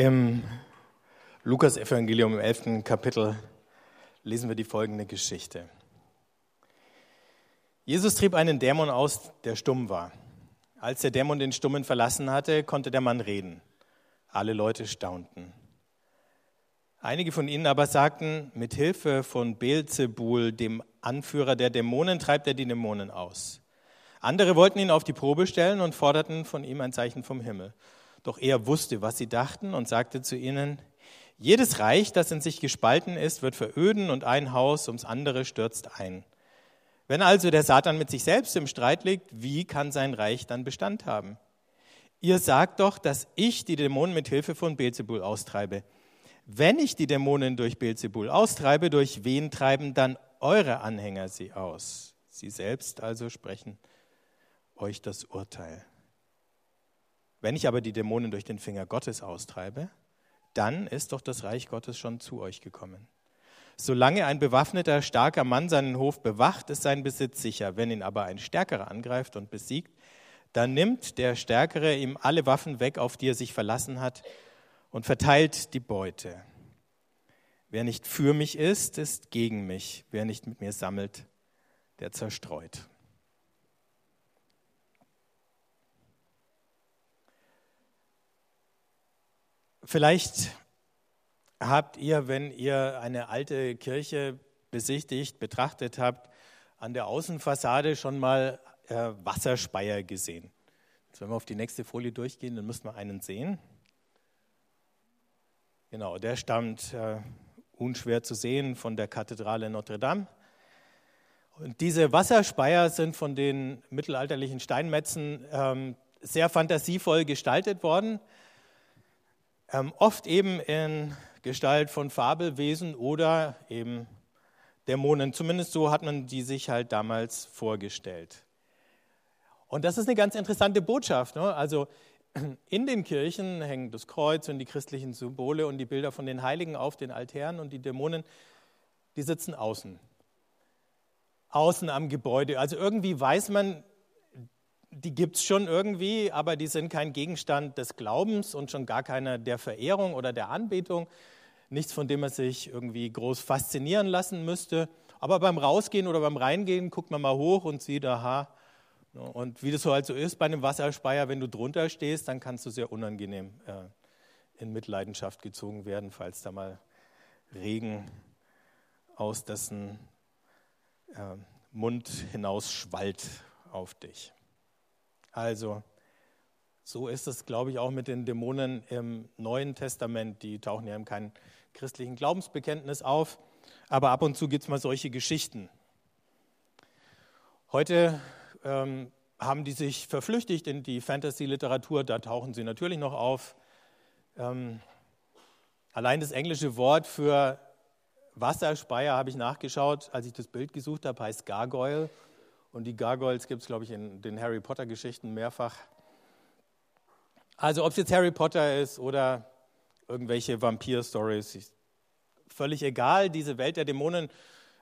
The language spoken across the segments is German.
Im Lukas-Evangelium im 11. Kapitel lesen wir die folgende Geschichte. Jesus trieb einen Dämon aus, der stumm war. Als der Dämon den Stummen verlassen hatte, konnte der Mann reden. Alle Leute staunten. Einige von ihnen aber sagten, mit Hilfe von Beelzebul, dem Anführer der Dämonen, treibt er die Dämonen aus. Andere wollten ihn auf die Probe stellen und forderten von ihm ein Zeichen vom Himmel. Doch er wusste, was sie dachten und sagte zu ihnen, jedes Reich, das in sich gespalten ist, wird veröden und ein Haus ums andere stürzt ein. Wenn also der Satan mit sich selbst im Streit liegt, wie kann sein Reich dann Bestand haben? Ihr sagt doch, dass ich die Dämonen mit Hilfe von Beelzebul austreibe. Wenn ich die Dämonen durch Beelzebul austreibe, durch wen treiben dann eure Anhänger sie aus? Sie selbst also sprechen euch das Urteil. Wenn ich aber die Dämonen durch den Finger Gottes austreibe, dann ist doch das Reich Gottes schon zu euch gekommen. Solange ein bewaffneter, starker Mann seinen Hof bewacht, ist sein Besitz sicher. Wenn ihn aber ein Stärkerer angreift und besiegt, dann nimmt der Stärkere ihm alle Waffen weg, auf die er sich verlassen hat, und verteilt die Beute. Wer nicht für mich ist, ist gegen mich. Wer nicht mit mir sammelt, der zerstreut. Vielleicht habt ihr, wenn ihr eine alte Kirche besichtigt, betrachtet habt, an der Außenfassade schon mal äh, Wasserspeier gesehen. Jetzt, wenn wir auf die nächste Folie durchgehen, dann müssen wir einen sehen. Genau, der stammt äh, unschwer zu sehen von der Kathedrale Notre Dame. Und diese Wasserspeier sind von den mittelalterlichen Steinmetzen ähm, sehr fantasievoll gestaltet worden. Ähm, oft eben in Gestalt von Fabelwesen oder eben Dämonen. Zumindest so hat man die sich halt damals vorgestellt. Und das ist eine ganz interessante Botschaft. Ne? Also in den Kirchen hängen das Kreuz und die christlichen Symbole und die Bilder von den Heiligen auf den Altären und die Dämonen, die sitzen außen. Außen am Gebäude. Also irgendwie weiß man, die gibt es schon irgendwie, aber die sind kein Gegenstand des Glaubens und schon gar keiner der Verehrung oder der Anbetung. Nichts, von dem man sich irgendwie groß faszinieren lassen müsste. Aber beim Rausgehen oder beim Reingehen guckt man mal hoch und sieht, aha. Und wie das so halt so ist bei einem Wasserspeier, wenn du drunter stehst, dann kannst du sehr unangenehm äh, in Mitleidenschaft gezogen werden, falls da mal Regen aus dessen äh, Mund hinaus schwallt auf dich. Also, so ist es, glaube ich, auch mit den Dämonen im Neuen Testament. Die tauchen ja in keinem christlichen Glaubensbekenntnis auf, aber ab und zu gibt es mal solche Geschichten. Heute ähm, haben die sich verflüchtigt in die Fantasy-Literatur, da tauchen sie natürlich noch auf. Ähm, allein das englische Wort für Wasserspeier habe ich nachgeschaut, als ich das Bild gesucht habe, heißt Gargoyle. Und die Gargoyles gibt es, glaube ich, in den Harry Potter-Geschichten mehrfach. Also ob es jetzt Harry Potter ist oder irgendwelche Vampir-Stories, völlig egal. Diese Welt der Dämonen,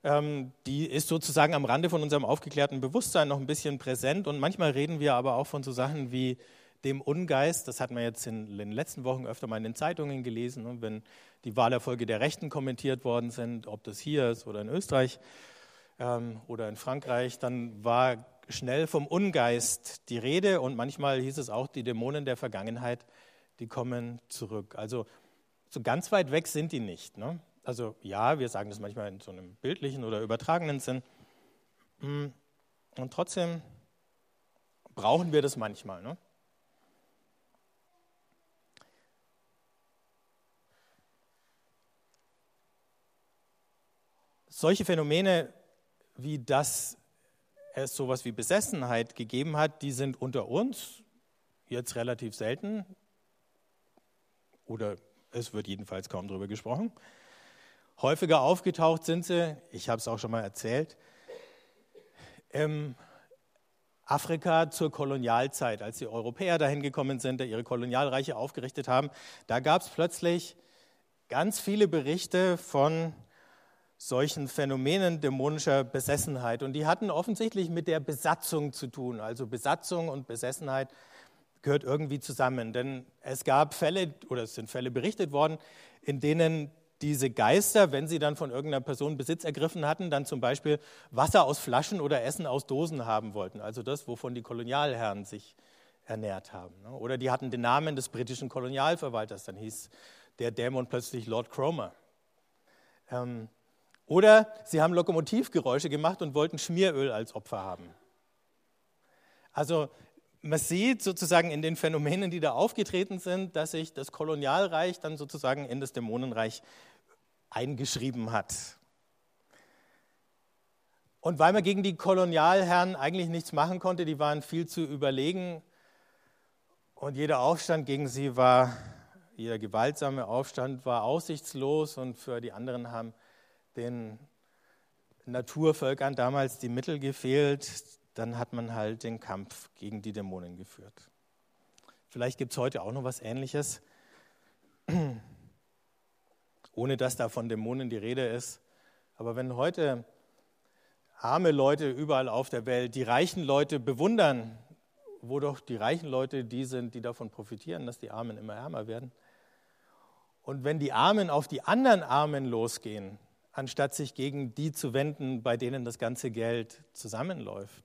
ähm, die ist sozusagen am Rande von unserem aufgeklärten Bewusstsein noch ein bisschen präsent. Und manchmal reden wir aber auch von so Sachen wie dem Ungeist. Das hat man jetzt in den letzten Wochen öfter mal in den Zeitungen gelesen, ne, wenn die Wahlerfolge der Rechten kommentiert worden sind, ob das hier ist oder in Österreich ähm, oder in Frankreich, dann war schnell vom Ungeist die Rede und manchmal hieß es auch, die Dämonen der Vergangenheit, die kommen zurück. Also so ganz weit weg sind die nicht. Ne? Also ja, wir sagen das manchmal in so einem bildlichen oder übertragenen Sinn. Hm, und trotzdem brauchen wir das manchmal. Ne? Solche Phänomene wie das es sowas wie Besessenheit gegeben hat, die sind unter uns jetzt relativ selten oder es wird jedenfalls kaum darüber gesprochen. Häufiger aufgetaucht sind sie, ich habe es auch schon mal erzählt, im Afrika zur Kolonialzeit, als die Europäer dahin gekommen sind, ihre Kolonialreiche aufgerichtet haben. Da gab es plötzlich ganz viele Berichte von solchen Phänomenen dämonischer Besessenheit. Und die hatten offensichtlich mit der Besatzung zu tun. Also Besatzung und Besessenheit gehört irgendwie zusammen. Denn es gab Fälle, oder es sind Fälle berichtet worden, in denen diese Geister, wenn sie dann von irgendeiner Person Besitz ergriffen hatten, dann zum Beispiel Wasser aus Flaschen oder Essen aus Dosen haben wollten. Also das, wovon die Kolonialherren sich ernährt haben. Ne? Oder die hatten den Namen des britischen Kolonialverwalters, dann hieß der Dämon plötzlich Lord Cromer. Ähm, oder sie haben Lokomotivgeräusche gemacht und wollten Schmieröl als Opfer haben. Also man sieht sozusagen in den Phänomenen, die da aufgetreten sind, dass sich das Kolonialreich dann sozusagen in das Dämonenreich eingeschrieben hat. Und weil man gegen die Kolonialherren eigentlich nichts machen konnte, die waren viel zu überlegen und jeder Aufstand gegen sie war, jeder gewaltsame Aufstand war aussichtslos und für die anderen haben den Naturvölkern damals die Mittel gefehlt, dann hat man halt den Kampf gegen die Dämonen geführt. Vielleicht gibt es heute auch noch was Ähnliches, ohne dass da von Dämonen die Rede ist. Aber wenn heute arme Leute überall auf der Welt die reichen Leute bewundern, wo doch die reichen Leute die sind, die davon profitieren, dass die Armen immer ärmer werden. Und wenn die Armen auf die anderen Armen losgehen, anstatt sich gegen die zu wenden, bei denen das ganze Geld zusammenläuft,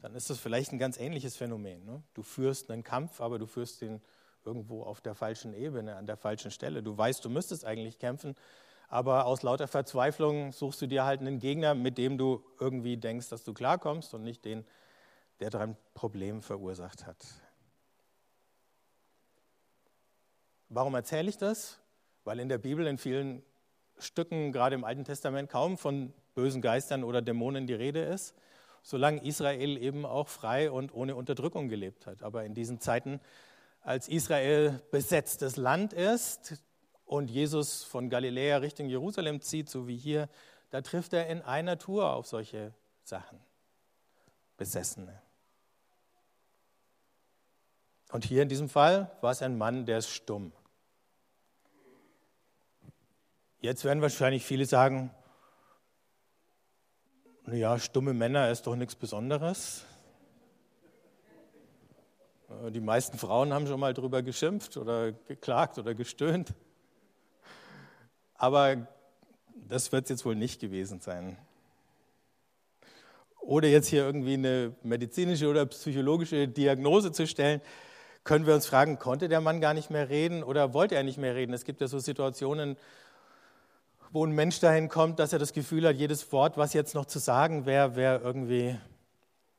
dann ist das vielleicht ein ganz ähnliches Phänomen. Ne? Du führst einen Kampf, aber du führst ihn irgendwo auf der falschen Ebene, an der falschen Stelle. Du weißt, du müsstest eigentlich kämpfen, aber aus lauter Verzweiflung suchst du dir halt einen Gegner, mit dem du irgendwie denkst, dass du klarkommst und nicht den, der dein Problem verursacht hat. Warum erzähle ich das? Weil in der Bibel in vielen Stücken, gerade im Alten Testament, kaum von bösen Geistern oder Dämonen die Rede ist solange Israel eben auch frei und ohne Unterdrückung gelebt hat. Aber in diesen Zeiten, als Israel besetztes Land ist und Jesus von Galiläa Richtung Jerusalem zieht, so wie hier, da trifft er in einer Tour auf solche Sachen. Besessene. Und hier in diesem Fall war es ein Mann, der ist stumm. Jetzt werden wahrscheinlich viele sagen, ja, stumme Männer ist doch nichts Besonderes. Äh, die meisten Frauen haben schon mal drüber geschimpft oder geklagt oder gestöhnt. Aber das wird es jetzt wohl nicht gewesen sein. Oder jetzt hier irgendwie eine medizinische oder psychologische Diagnose zu stellen, können wir uns fragen, konnte der Mann gar nicht mehr reden oder wollte er nicht mehr reden? Es gibt ja so Situationen, wo ein Mensch dahin kommt, dass er das Gefühl hat, jedes Wort, was jetzt noch zu sagen wäre, wäre irgendwie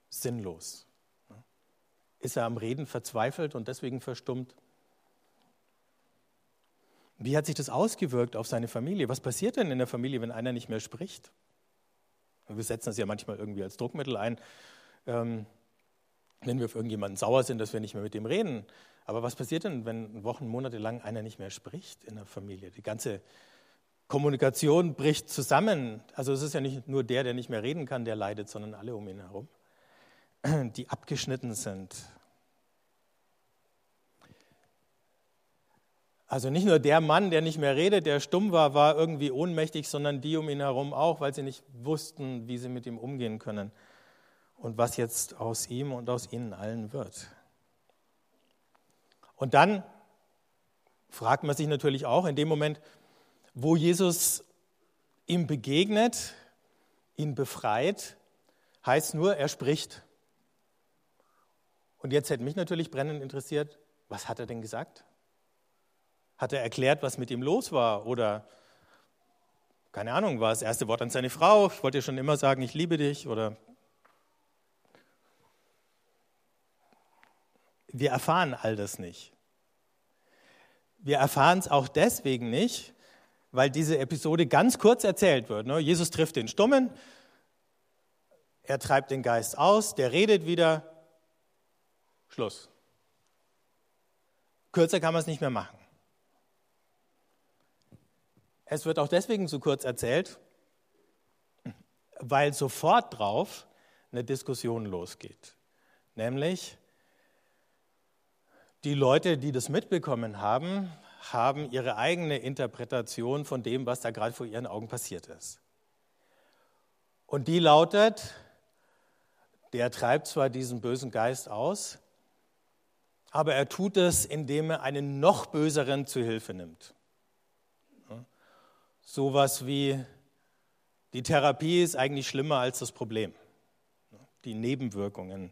sinnlos. Ist er am Reden verzweifelt und deswegen verstummt? Wie hat sich das ausgewirkt auf seine Familie? Was passiert denn in der Familie, wenn einer nicht mehr spricht? Wir setzen das ja manchmal irgendwie als Druckmittel ein, ähm, wenn wir auf irgendjemanden sauer sind, dass wir nicht mehr mit dem reden. Aber was passiert denn, wenn Wochen, Monate lang einer nicht mehr spricht in der Familie? Die ganze Kommunikation bricht zusammen. Also es ist ja nicht nur der, der nicht mehr reden kann, der leidet, sondern alle um ihn herum, die abgeschnitten sind. Also nicht nur der Mann, der nicht mehr redet, der stumm war, war irgendwie ohnmächtig, sondern die um ihn herum auch, weil sie nicht wussten, wie sie mit ihm umgehen können und was jetzt aus ihm und aus ihnen allen wird. Und dann fragt man sich natürlich auch in dem Moment, wo Jesus ihm begegnet, ihn befreit, heißt nur, er spricht. Und jetzt hätte mich natürlich brennend interessiert, was hat er denn gesagt? Hat er erklärt, was mit ihm los war? Oder, keine Ahnung, war das erste Wort an seine Frau? Ich wollte ja schon immer sagen, ich liebe dich. Oder wir erfahren all das nicht. Wir erfahren es auch deswegen nicht, weil diese Episode ganz kurz erzählt wird. Ne? Jesus trifft den Stummen, er treibt den Geist aus, der redet wieder, Schluss. Kürzer kann man es nicht mehr machen. Es wird auch deswegen zu kurz erzählt, weil sofort drauf eine Diskussion losgeht. Nämlich, die Leute, die das mitbekommen haben, haben ihre eigene Interpretation von dem, was da gerade vor ihren Augen passiert ist. Und die lautet, der treibt zwar diesen bösen Geist aus, aber er tut es, indem er einen noch böseren zu Hilfe nimmt. Sowas wie die Therapie ist eigentlich schlimmer als das Problem. Die Nebenwirkungen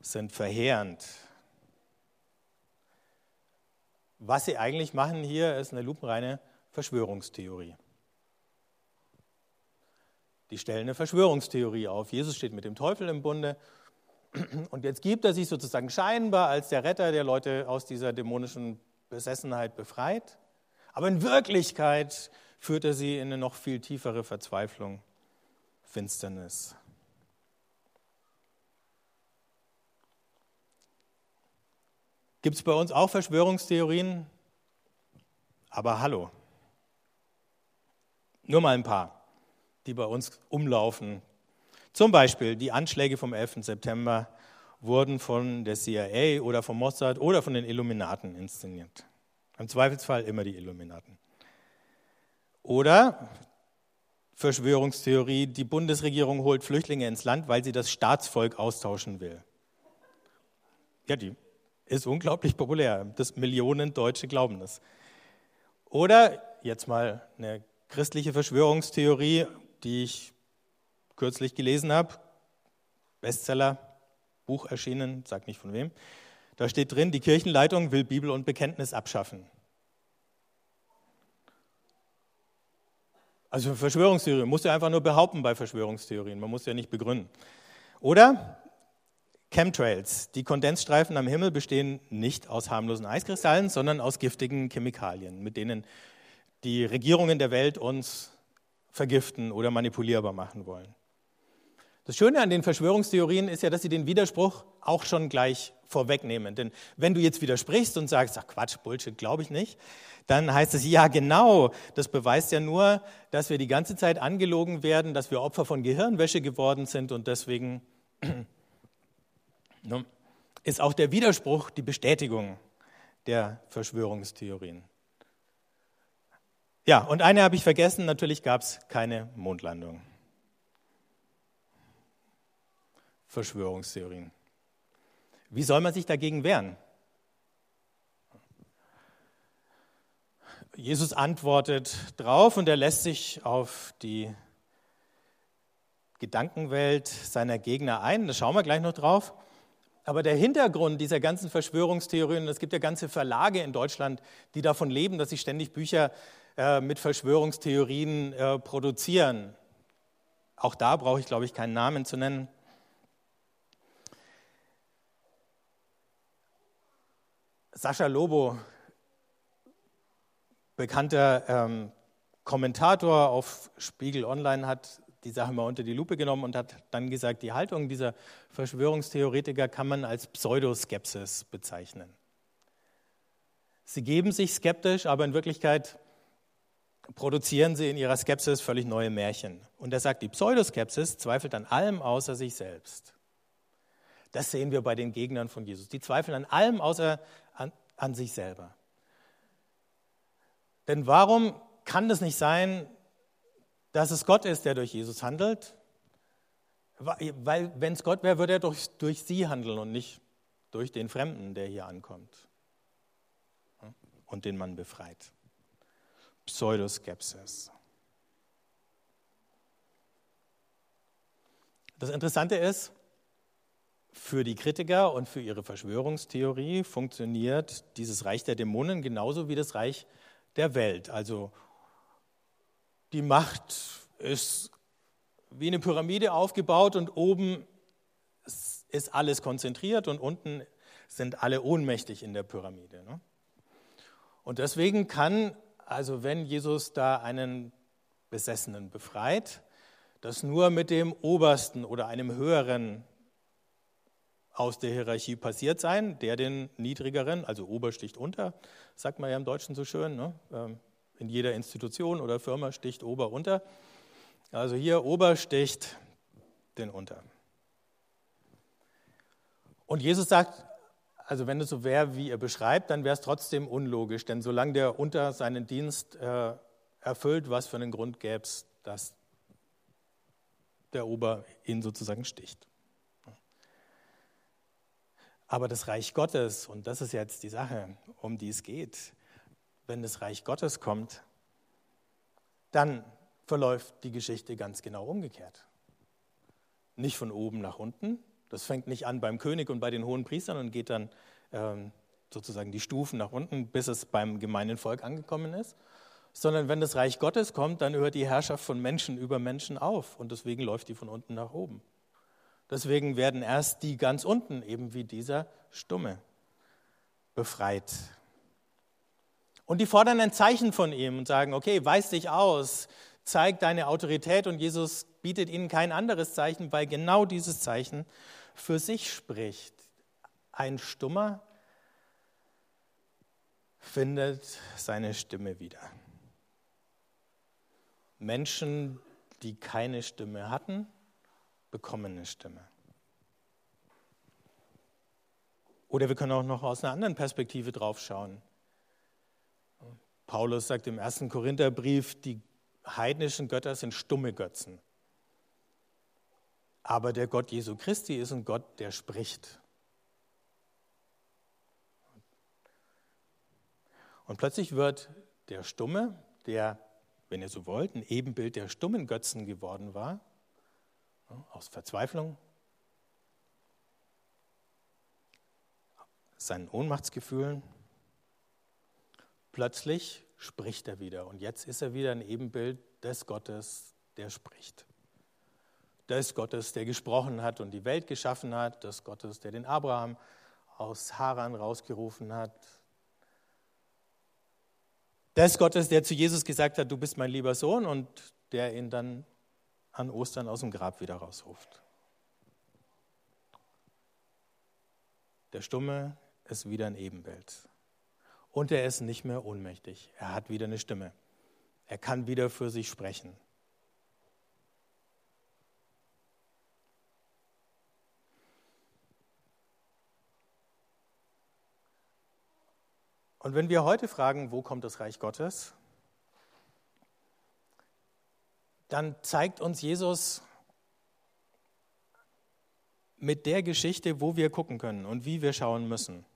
sind verheerend. Was sie eigentlich machen hier, ist eine lupenreine Verschwörungstheorie. Die stellen eine Verschwörungstheorie auf. Jesus steht mit dem Teufel im Bunde und jetzt gibt er sich sozusagen scheinbar als der Retter, der Leute aus dieser dämonischen Besessenheit befreit. Aber in Wirklichkeit führt er sie in eine noch viel tiefere Verzweiflung, Finsternis. Gibt es bei uns auch Verschwörungstheorien? Aber hallo. Nur mal ein paar, die bei uns umlaufen. Zum Beispiel die Anschläge vom 11. September wurden von der CIA oder vom Mossad oder von den Illuminaten inszeniert. Im Zweifelsfall immer die Illuminaten. Oder Verschwörungstheorie, die Bundesregierung holt Flüchtlinge ins Land, weil sie das Staatsvolk austauschen will. Ja, die ist unglaublich populär. Das Millionen Deutsche glauben das. Oder jetzt mal eine christliche Verschwörungstheorie, die ich kürzlich gelesen habe. Bestseller, Buch erschienen, sag nicht von wem. Da steht drin, die Kirchenleitung will Bibel und Bekenntnis abschaffen. Also Verschwörungstheorie, muss ja einfach nur behaupten bei Verschwörungstheorien, man muss ja nicht begründen. Oder Chemtrails, die Kondensstreifen am Himmel bestehen nicht aus harmlosen Eiskristallen, sondern aus giftigen Chemikalien, mit denen die Regierungen der Welt uns vergiften oder manipulierbar machen wollen. Das Schöne an den Verschwörungstheorien ist ja, dass sie den Widerspruch auch schon gleich vorwegnehmen. Denn wenn du jetzt widersprichst und sagst, ach Quatsch, Bullshit, glaube ich nicht, dann heißt es, ja genau, das beweist ja nur, dass wir die ganze Zeit angelogen werden, dass wir Opfer von Gehirnwäsche geworden sind und deswegen ist auch der Widerspruch die Bestätigung der Verschwörungstheorien. Ja, und eine habe ich vergessen, natürlich gab es keine Mondlandung. Verschwörungstheorien. Wie soll man sich dagegen wehren? Jesus antwortet drauf und er lässt sich auf die Gedankenwelt seiner Gegner ein. Da schauen wir gleich noch drauf. Aber der Hintergrund dieser ganzen Verschwörungstheorien, es gibt ja ganze Verlage in Deutschland, die davon leben, dass sie ständig Bücher äh, mit Verschwörungstheorien äh, produzieren. Auch da brauche ich, glaube ich, keinen Namen zu nennen. Sascha Lobo, bekannter ähm, Kommentator auf Spiegel Online, hat die Sache mal unter die Lupe genommen und hat dann gesagt, die Haltung dieser Verschwörungstheoretiker kann man als Pseudoskepsis bezeichnen. Sie geben sich skeptisch, aber in Wirklichkeit produzieren sie in ihrer Skepsis völlig neue Märchen. Und er sagt, die Pseudoskepsis zweifelt an allem außer sich selbst. Das sehen wir bei den Gegnern von Jesus. Die zweifeln an allem außer an, an sich selber. Denn warum kann es nicht sein, dass es Gott ist, der durch Jesus handelt? Weil, wenn es Gott wäre, würde er durch, durch sie handeln und nicht durch den Fremden, der hier ankommt und den man befreit. Pseudoskepsis. Das Interessante ist, für die Kritiker und für ihre Verschwörungstheorie funktioniert dieses Reich der Dämonen genauso wie das Reich der Welt. Also die Macht ist wie eine Pyramide aufgebaut und oben ist alles konzentriert und unten sind alle ohnmächtig in der Pyramide. Ne? Und deswegen kann, also wenn Jesus da einen Besessenen befreit, das nur mit dem Obersten oder einem Höheren aus der Hierarchie passiert sein, der den niedrigeren, also Ober sticht unter, sagt man ja im Deutschen so schön, ne? In jeder Institution oder Firma sticht Ober unter. Also hier Ober sticht den unter. Und Jesus sagt, also wenn es so wäre, wie er beschreibt, dann wäre es trotzdem unlogisch, denn solange der unter seinen Dienst äh, erfüllt, was für einen Grund gäbe es, dass der Ober ihn sozusagen sticht. Aber das Reich Gottes, und das ist jetzt die Sache, um die es geht, wenn das Reich Gottes kommt, dann verläuft die Geschichte ganz genau umgekehrt. Nicht von oben nach unten. Das fängt nicht an beim König und bei den hohen Priestern und geht dann ähm, sozusagen die Stufen nach unten, bis es beim gemeinen Volk angekommen ist, sondern wenn das Reich Gottes kommt, dann hört die Herrschaft von Menschen über Menschen auf und deswegen läuft die von unten nach oben. Deswegen werden erst die ganz unten, eben wie dieser Stumme, befreit. Und die fordern ein Zeichen von ihm und sagen, okay, weis dich aus, zeig deine Autorität und Jesus bietet ihnen kein anderes Zeichen, weil genau dieses Zeichen für sich spricht. Ein Stummer findet seine Stimme wieder. Menschen, die keine Stimme hatten, bekommen eine Stimme. Oder wir können auch noch aus einer anderen Perspektive drauf schauen. Paulus sagt im ersten Korintherbrief, die heidnischen Götter sind stumme Götzen. Aber der Gott Jesu Christi ist ein Gott, der spricht. Und plötzlich wird der Stumme, der, wenn ihr so wollt, ein Ebenbild der stummen Götzen geworden war, aus Verzweiflung, seinen Ohnmachtsgefühlen, plötzlich spricht er wieder. Und jetzt ist er wieder ein Ebenbild des Gottes, der spricht. Des Gottes, der gesprochen hat und die Welt geschaffen hat, des Gottes, der den Abraham aus Haran rausgerufen hat, des Gottes, der zu Jesus gesagt hat, du bist mein lieber Sohn und der ihn dann an Ostern aus dem Grab wieder rausruft. Der Stumme ist wieder ein Ebenbild. Und er ist nicht mehr ohnmächtig. Er hat wieder eine Stimme. Er kann wieder für sich sprechen. Und wenn wir heute fragen, wo kommt das Reich Gottes, dann zeigt uns Jesus mit der Geschichte, wo wir gucken können und wie wir schauen müssen.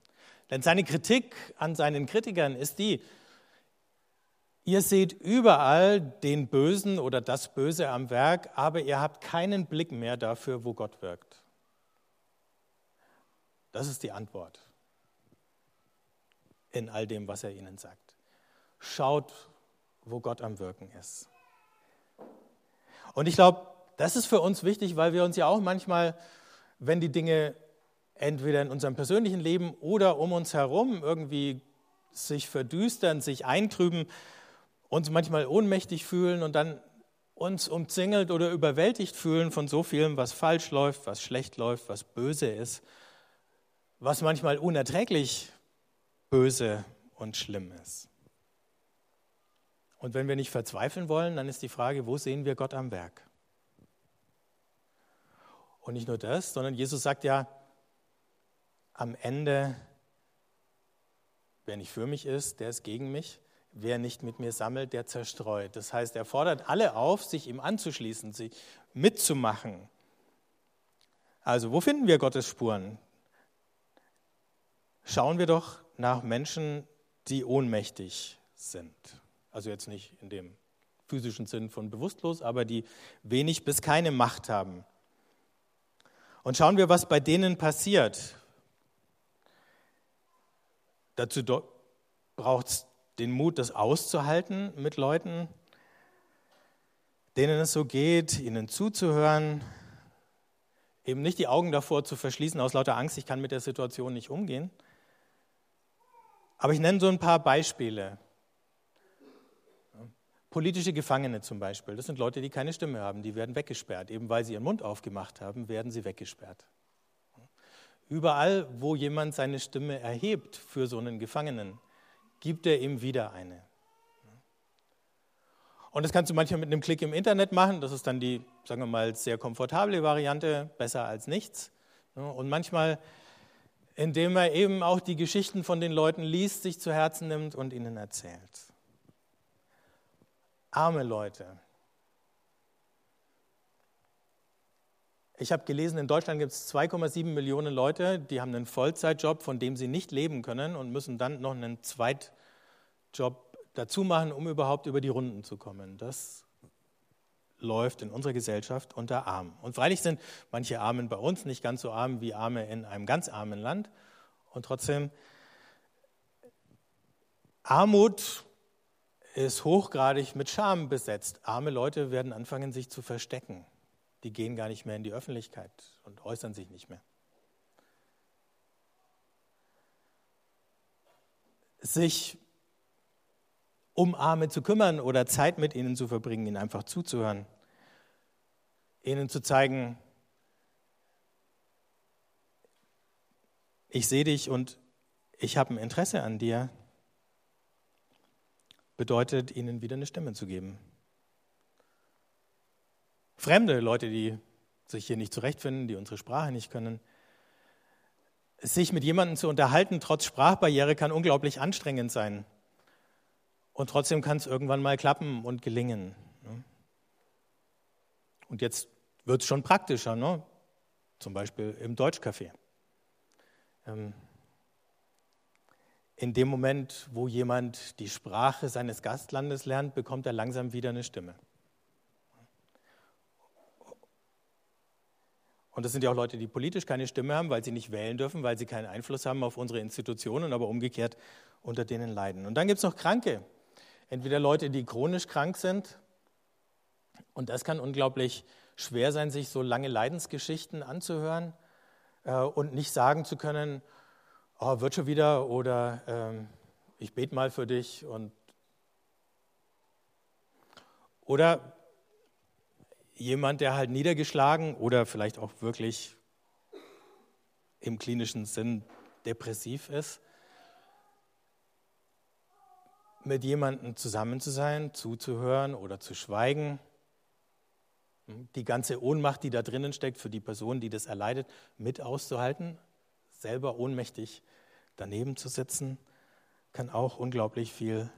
Denn seine Kritik an seinen Kritikern ist die, ihr seht überall den Bösen oder das Böse am Werk, aber ihr habt keinen Blick mehr dafür, wo Gott wirkt. Das ist die Antwort in all dem, was er ihnen sagt. Schaut, wo Gott am Wirken ist. Und ich glaube, das ist für uns wichtig, weil wir uns ja auch manchmal, wenn die Dinge entweder in unserem persönlichen Leben oder um uns herum irgendwie sich verdüstern, sich eintrüben, uns manchmal ohnmächtig fühlen und dann uns umzingelt oder überwältigt fühlen von so vielem, was falsch läuft, was schlecht läuft, was böse ist, was manchmal unerträglich böse und schlimm ist. Und wenn wir nicht verzweifeln wollen, dann ist die Frage, wo sehen wir Gott am Werk? Und nicht nur das, sondern Jesus sagt ja am Ende, wer nicht für mich ist, der ist gegen mich. Wer nicht mit mir sammelt, der zerstreut. Das heißt, er fordert alle auf, sich ihm anzuschließen, sich mitzumachen. Also, wo finden wir Gottes Spuren? Schauen wir doch nach Menschen, die ohnmächtig sind. Also jetzt nicht in dem physischen Sinn von bewusstlos, aber die wenig bis keine Macht haben. Und schauen wir, was bei denen passiert. Dazu braucht es den Mut, das auszuhalten mit Leuten, denen es so geht, ihnen zuzuhören, eben nicht die Augen davor zu verschließen aus lauter Angst, ich kann mit der Situation nicht umgehen. Aber ich nenne so ein paar Beispiele. Politische Gefangene zum Beispiel, das sind Leute, die keine Stimme haben, die werden weggesperrt. Eben weil sie ihren Mund aufgemacht haben, werden sie weggesperrt. Überall, wo jemand seine Stimme erhebt für so einen Gefangenen, gibt er ihm wieder eine. Und das kannst du manchmal mit einem Klick im Internet machen. Das ist dann die, sagen wir mal, sehr komfortable Variante, besser als nichts. Und manchmal, indem er eben auch die Geschichten von den Leuten liest, sich zu Herzen nimmt und ihnen erzählt arme Leute. Ich habe gelesen, in Deutschland gibt es 2,7 Millionen Leute, die haben einen Vollzeitjob, von dem sie nicht leben können und müssen dann noch einen Zweitjob dazu machen, um überhaupt über die Runden zu kommen. Das läuft in unserer Gesellschaft unter Arm. Und freilich sind manche Armen bei uns nicht ganz so arm wie Arme in einem ganz armen Land. Und trotzdem, Armut ist hochgradig mit Scham besetzt. Arme Leute werden anfangen, sich zu verstecken. Die gehen gar nicht mehr in die Öffentlichkeit und äußern sich nicht mehr. Sich um Arme zu kümmern oder Zeit mit ihnen zu verbringen, ihnen einfach zuzuhören, ihnen zu zeigen, ich sehe dich und ich habe ein Interesse an dir, bedeutet ihnen wieder eine Stimme zu geben. Fremde Leute, die sich hier nicht zurechtfinden, die unsere Sprache nicht können, sich mit jemandem zu unterhalten, trotz Sprachbarriere, kann unglaublich anstrengend sein. Und trotzdem kann es irgendwann mal klappen und gelingen. Ne? Und jetzt wird es schon praktischer, ne? zum Beispiel im Deutschcafé. Ähm, in dem Moment, wo jemand die Sprache seines Gastlandes lernt, bekommt er langsam wieder eine Stimme. Und das sind ja auch Leute, die politisch keine Stimme haben, weil sie nicht wählen dürfen, weil sie keinen Einfluss haben auf unsere Institutionen, aber umgekehrt unter denen leiden. Und dann gibt es noch Kranke, entweder Leute, die chronisch krank sind, und das kann unglaublich schwer sein, sich so lange Leidensgeschichten anzuhören äh, und nicht sagen zu können, oh, wird schon wieder oder ähm, ich bete mal für dich und oder jemand, der halt niedergeschlagen oder vielleicht auch wirklich im klinischen Sinn depressiv ist mit jemandem zusammen zu sein, zuzuhören oder zu schweigen. Die ganze Ohnmacht, die da drinnen steckt, für die Person, die das erleidet, mit auszuhalten, selber ohnmächtig daneben zu sitzen, kann auch unglaublich viel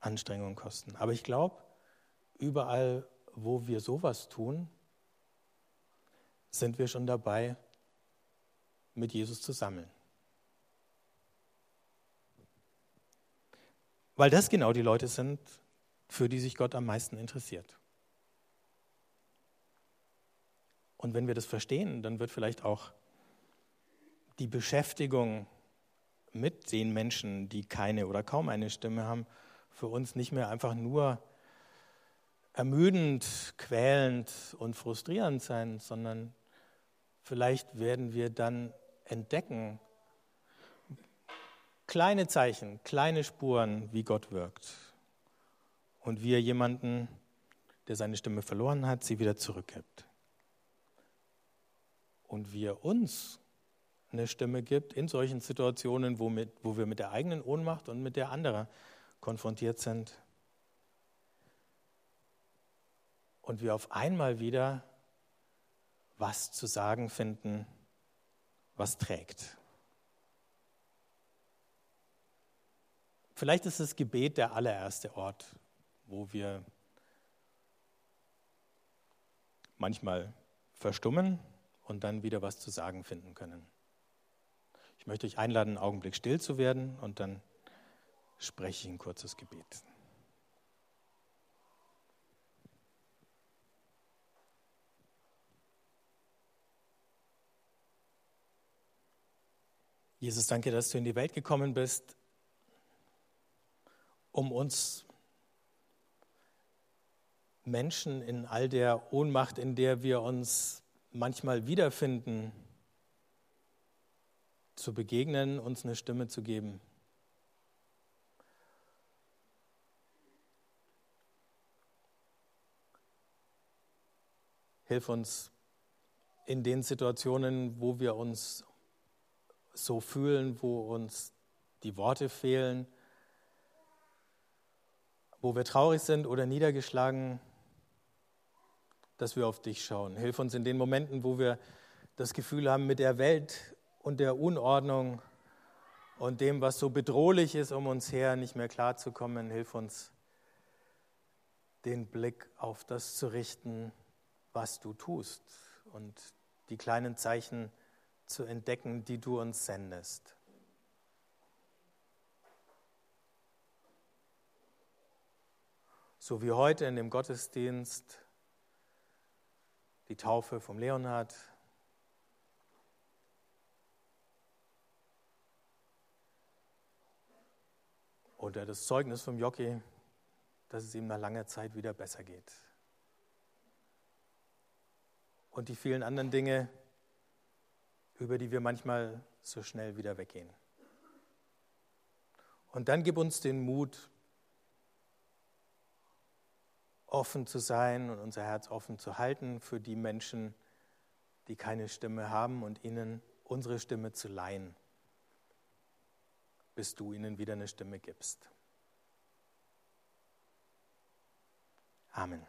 Anstrengung kosten. Aber ich glaube, überall, wo wir sowas tun, sind wir schon dabei, mit Jesus zu sammeln. Weil das genau die Leute sind, für die sich Gott am meisten interessiert. Und wenn wir das verstehen, dann wird vielleicht auch die Beschäftigung mit den Menschen, die keine oder kaum eine Stimme haben, für uns nicht mehr einfach nur ermüdend, quälend und frustrierend sein, sondern vielleicht werden wir dann entdecken, kleine Zeichen, kleine Spuren, wie Gott wirkt. Und wie er jemanden, der seine Stimme verloren hat, sie wieder zurückgibt. Und wie er uns eine Stimme gibt in solchen Situationen, wo, mit, wo wir mit der eigenen Ohnmacht und mit der anderer konfrontiert sind. Und wir auf einmal wieder was zu sagen finden, was trägt. Vielleicht ist das Gebet der allererste Ort, wo wir manchmal verstummen und dann wieder was zu sagen finden können. Ich möchte euch einladen, einen Augenblick still zu werden und dann spreche ich ein kurzes Gebet. Jesus, danke, dass du in die Welt gekommen bist, um uns Menschen in all der Ohnmacht, in der wir uns manchmal wiederfinden, zu begegnen, uns eine Stimme zu geben. Hilf uns in den Situationen, wo wir uns so fühlen, wo uns die Worte fehlen, wo wir traurig sind oder niedergeschlagen, dass wir auf dich schauen. Hilf uns in den Momenten, wo wir das Gefühl haben, mit der Welt und der Unordnung und dem, was so bedrohlich ist um uns her, nicht mehr klarzukommen. Hilf uns, den Blick auf das zu richten, was du tust und die kleinen Zeichen zu entdecken, die du uns sendest. So wie heute in dem Gottesdienst die Taufe vom Leonhard, oder das Zeugnis vom Jockey, dass es ihm nach langer Zeit wieder besser geht. Und die vielen anderen Dinge, über die wir manchmal so schnell wieder weggehen. Und dann gib uns den Mut, offen zu sein und unser Herz offen zu halten für die Menschen, die keine Stimme haben und ihnen unsere Stimme zu leihen bis du ihnen wieder eine Stimme gibst. Amen.